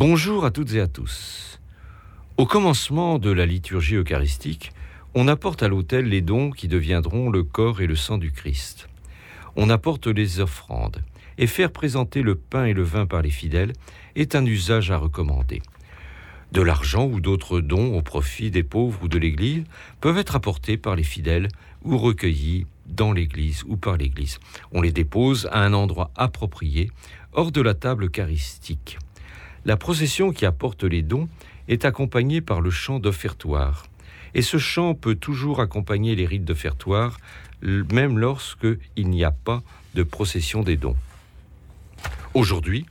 Bonjour à toutes et à tous. Au commencement de la liturgie eucharistique, on apporte à l'autel les dons qui deviendront le corps et le sang du Christ. On apporte les offrandes, et faire présenter le pain et le vin par les fidèles est un usage à recommander. De l'argent ou d'autres dons au profit des pauvres ou de l'Église peuvent être apportés par les fidèles ou recueillis dans l'Église ou par l'Église. On les dépose à un endroit approprié, hors de la table eucharistique. La procession qui apporte les dons est accompagnée par le chant d'offertoire. Et ce chant peut toujours accompagner les rites d'offertoire, même lorsque il n'y a pas de procession des dons. Aujourd'hui,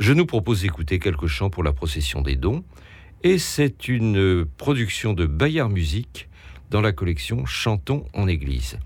je nous propose d'écouter quelques chants pour la procession des dons, et c'est une production de Bayard Musique dans la collection Chantons en Église.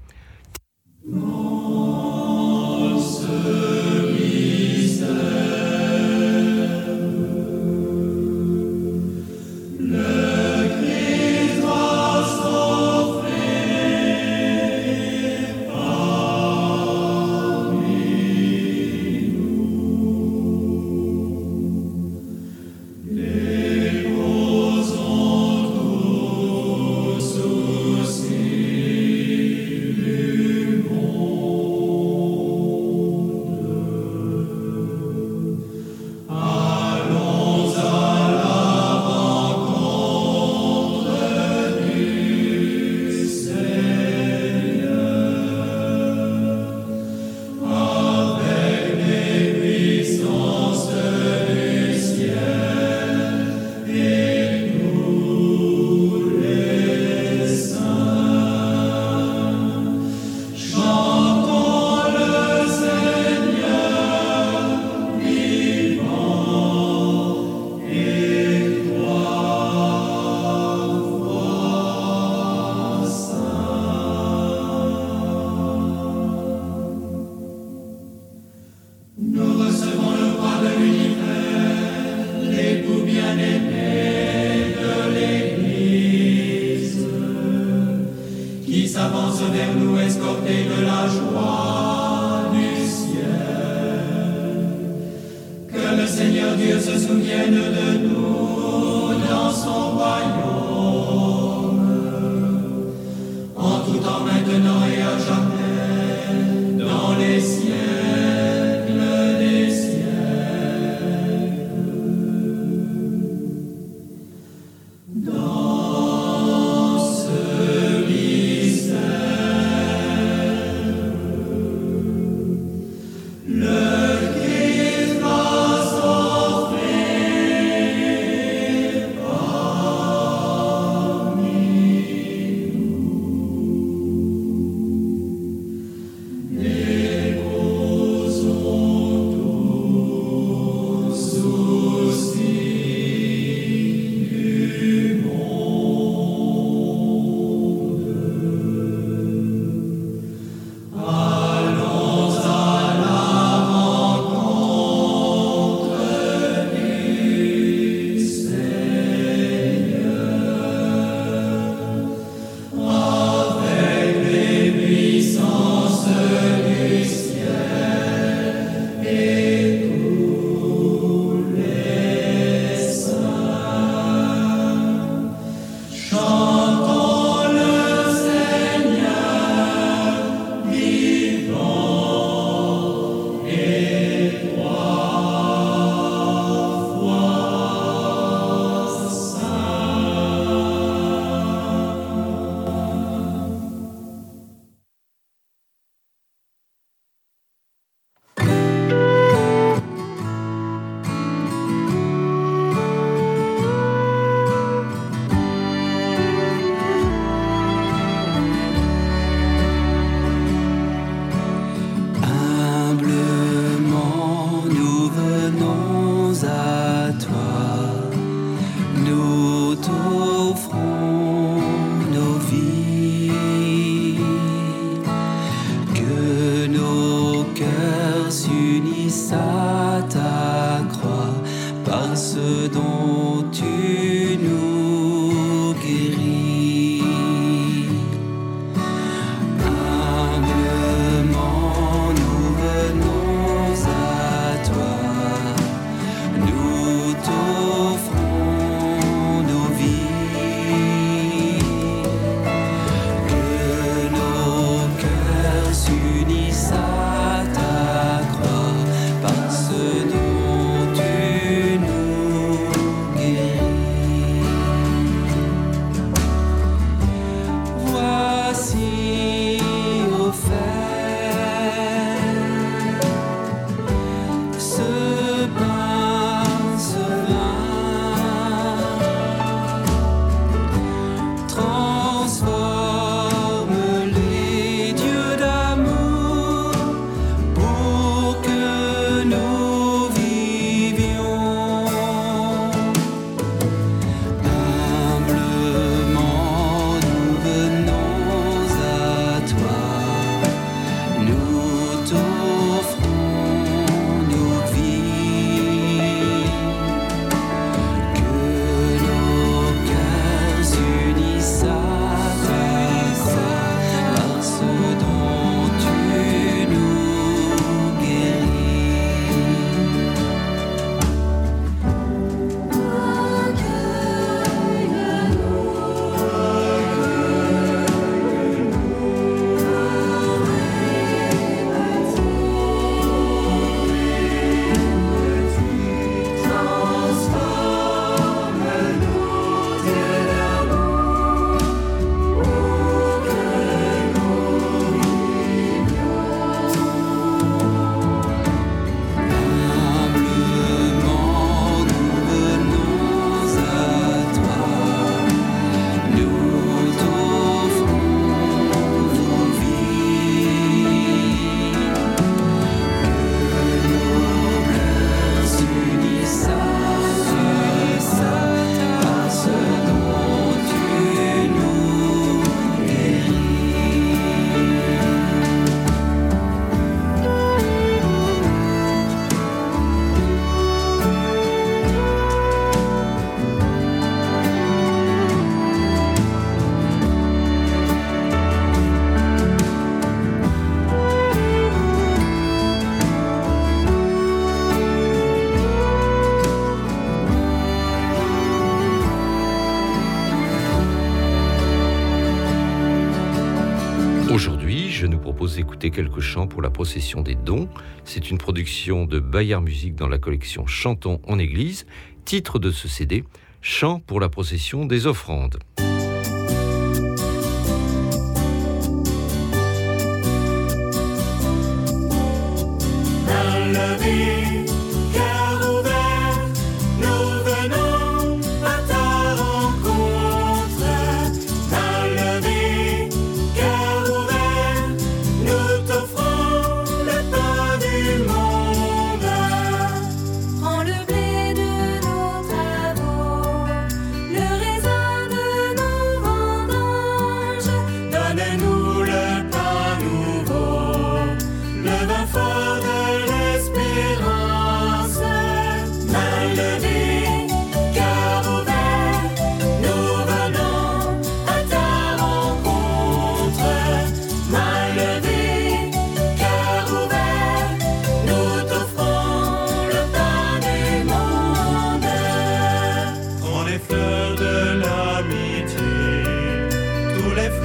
Quelques chants pour la procession des dons. C'est une production de Bayard Musique dans la collection Chantons en Église. Titre de ce CD, Chants pour la procession des offrandes.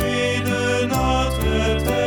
fruit de notre.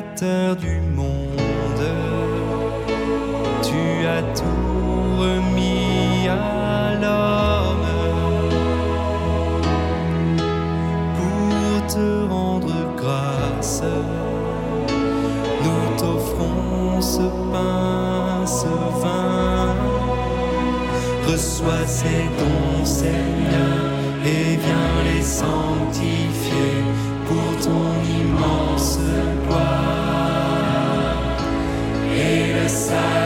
du monde, tu as tout remis à l'homme pour te rendre grâce. Nous t'offrons ce pain, ce vin. Reçois ces dons, Seigneur, et viens les sanctifier pour ton immense gloire et le salut.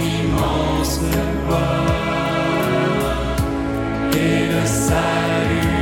immense gloire et le salut.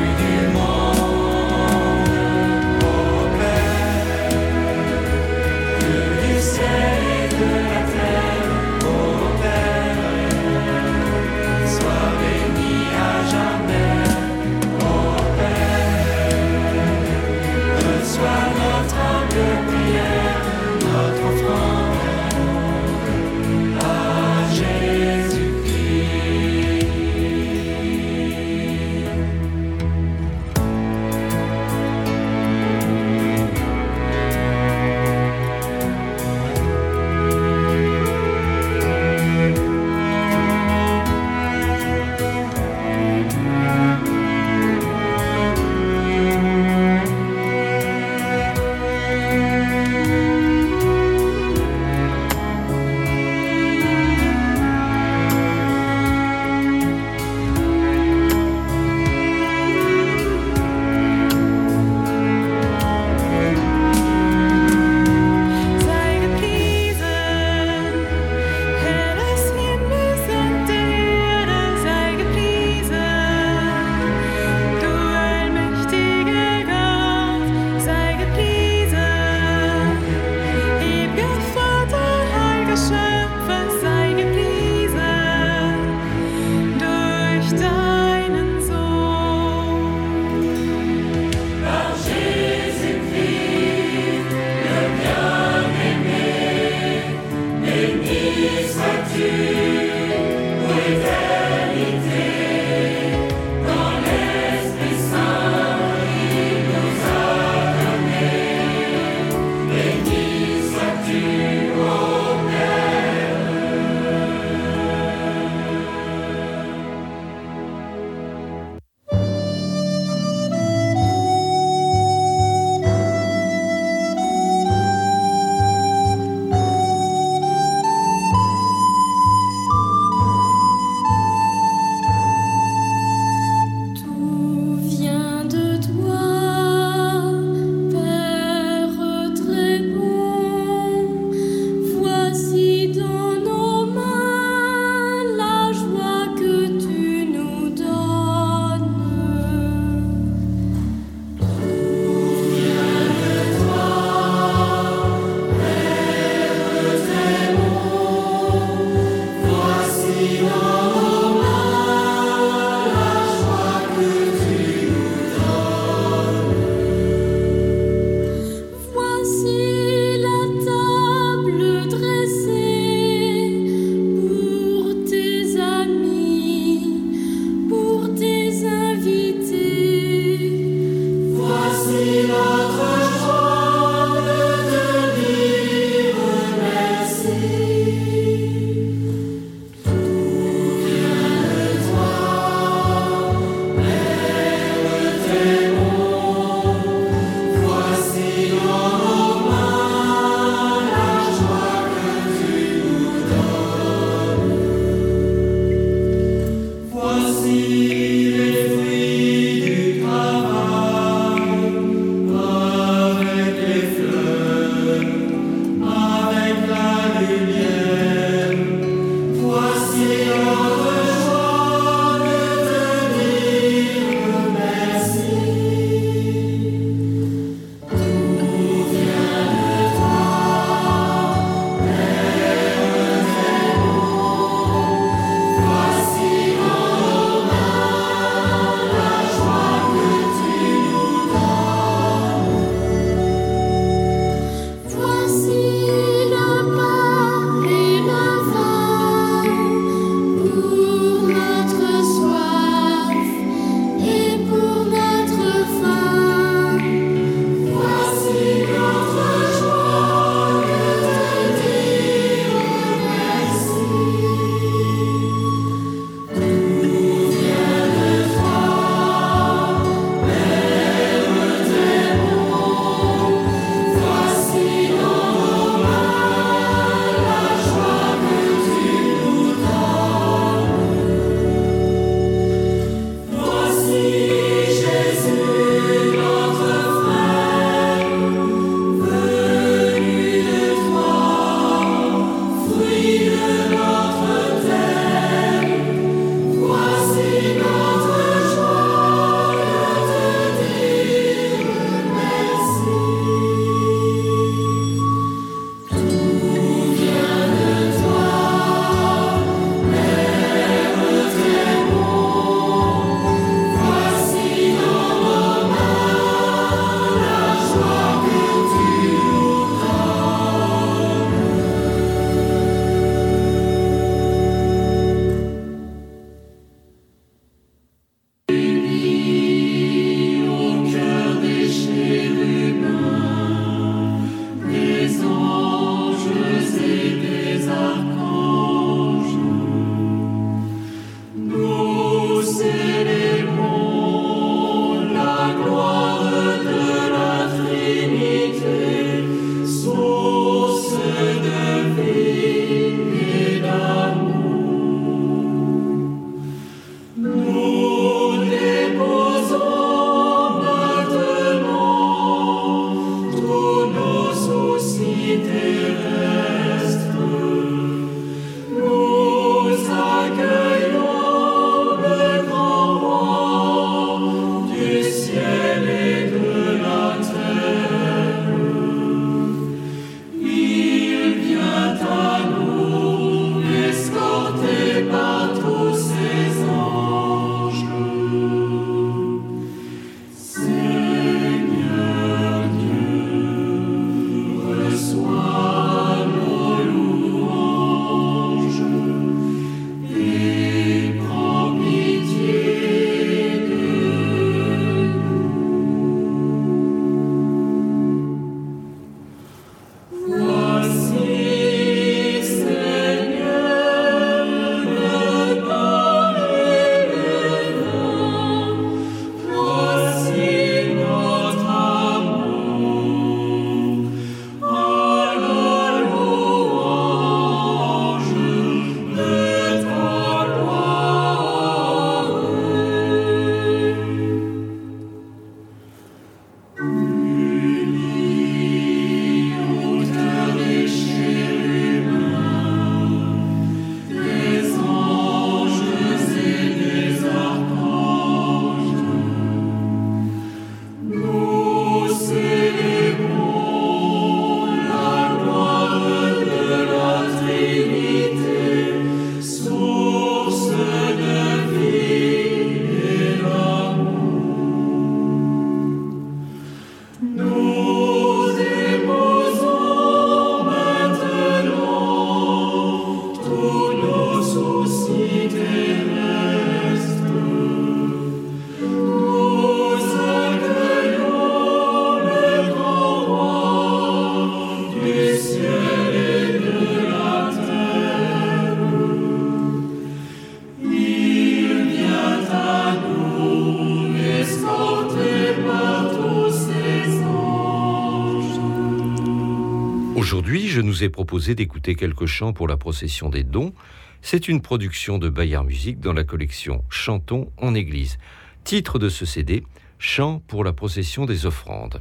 Proposé d'écouter quelques chants pour la procession des dons. C'est une production de Bayard Musique dans la collection Chantons en Église. Titre de ce CD Chants pour la procession des offrandes.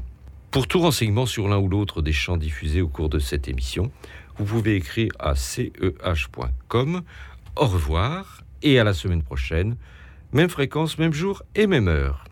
Pour tout renseignement sur l'un ou l'autre des chants diffusés au cours de cette émission, vous pouvez écrire à ceh.com. Au revoir et à la semaine prochaine. Même fréquence, même jour et même heure.